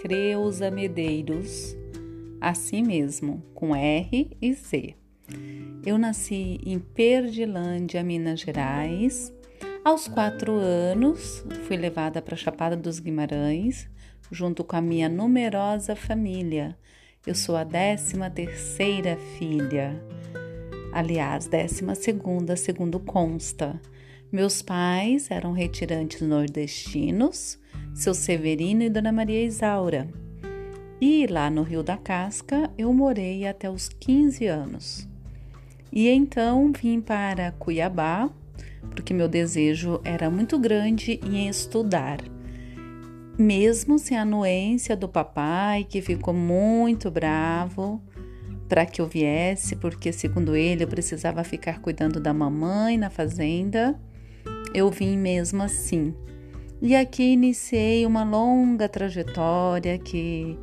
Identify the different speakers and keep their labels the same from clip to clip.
Speaker 1: Creuza Medeiros, assim mesmo, com R e Z. Eu nasci em Perdilândia, Minas Gerais. Aos quatro anos, fui levada para Chapada dos Guimarães, junto com a minha numerosa família. Eu sou a décima terceira filha. Aliás, décima segunda, segundo consta. Meus pais eram retirantes nordestinos, seu Severino e Dona Maria Isaura. E lá no Rio da Casca eu morei até os 15 anos. E então vim para Cuiabá, porque meu desejo era muito grande em estudar. Mesmo sem a anuência do papai, que ficou muito bravo para que eu viesse, porque segundo ele eu precisava ficar cuidando da mamãe na fazenda, eu vim mesmo assim. E aqui iniciei uma longa trajetória que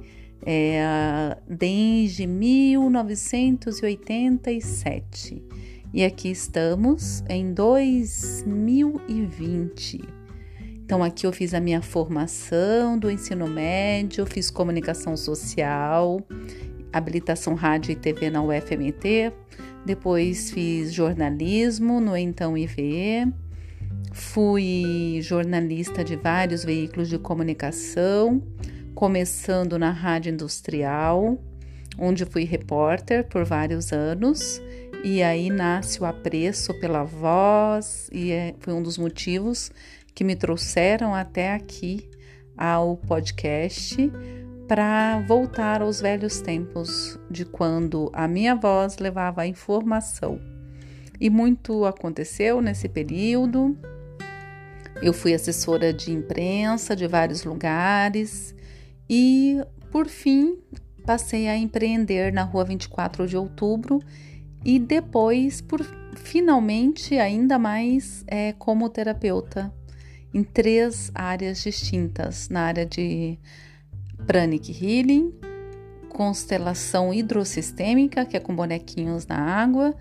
Speaker 1: é, desde 1987 e aqui estamos em 2020. Então, aqui eu fiz a minha formação do ensino médio, fiz comunicação social, habilitação rádio e TV na UFMT, depois fiz jornalismo no então IVE, fui jornalista de vários veículos de comunicação começando na Rádio Industrial, onde fui repórter por vários anos, e aí nasce o apreço pela voz, e é, foi um dos motivos que me trouxeram até aqui ao podcast para voltar aos velhos tempos de quando a minha voz levava a informação. E muito aconteceu nesse período. Eu fui assessora de imprensa de vários lugares, e, por fim, passei a empreender na rua 24 de outubro. E depois, por finalmente, ainda mais é, como terapeuta em três áreas distintas: na área de Pranic Healing, constelação hidrossistêmica, que é com bonequinhos na água,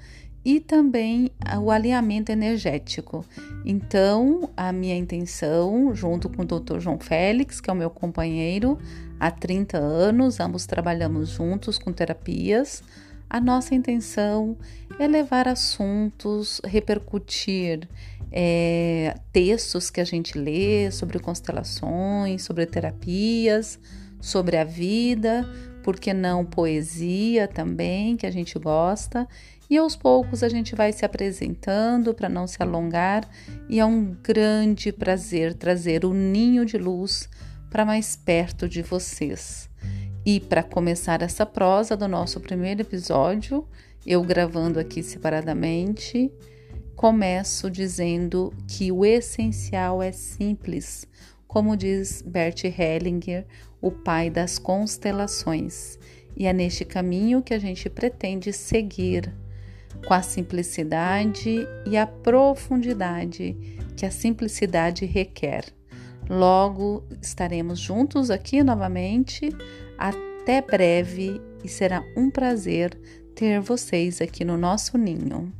Speaker 1: e também o alinhamento energético. Então, a minha intenção, junto com o Dr. João Félix, que é o meu companheiro há 30 anos, ambos trabalhamos juntos com terapias. A nossa intenção é levar assuntos, repercutir é, textos que a gente lê sobre constelações, sobre terapias, sobre a vida, por que não poesia também, que a gente gosta, e aos poucos a gente vai se apresentando para não se alongar, e é um grande prazer trazer o ninho de luz para mais perto de vocês. E para começar essa prosa do nosso primeiro episódio, eu gravando aqui separadamente, começo dizendo que o essencial é simples, como diz Bert Hellinger, o pai das constelações. E é neste caminho que a gente pretende seguir com a simplicidade e a profundidade que a simplicidade requer. Logo estaremos juntos aqui novamente. Até breve e será um prazer ter vocês aqui no nosso ninho.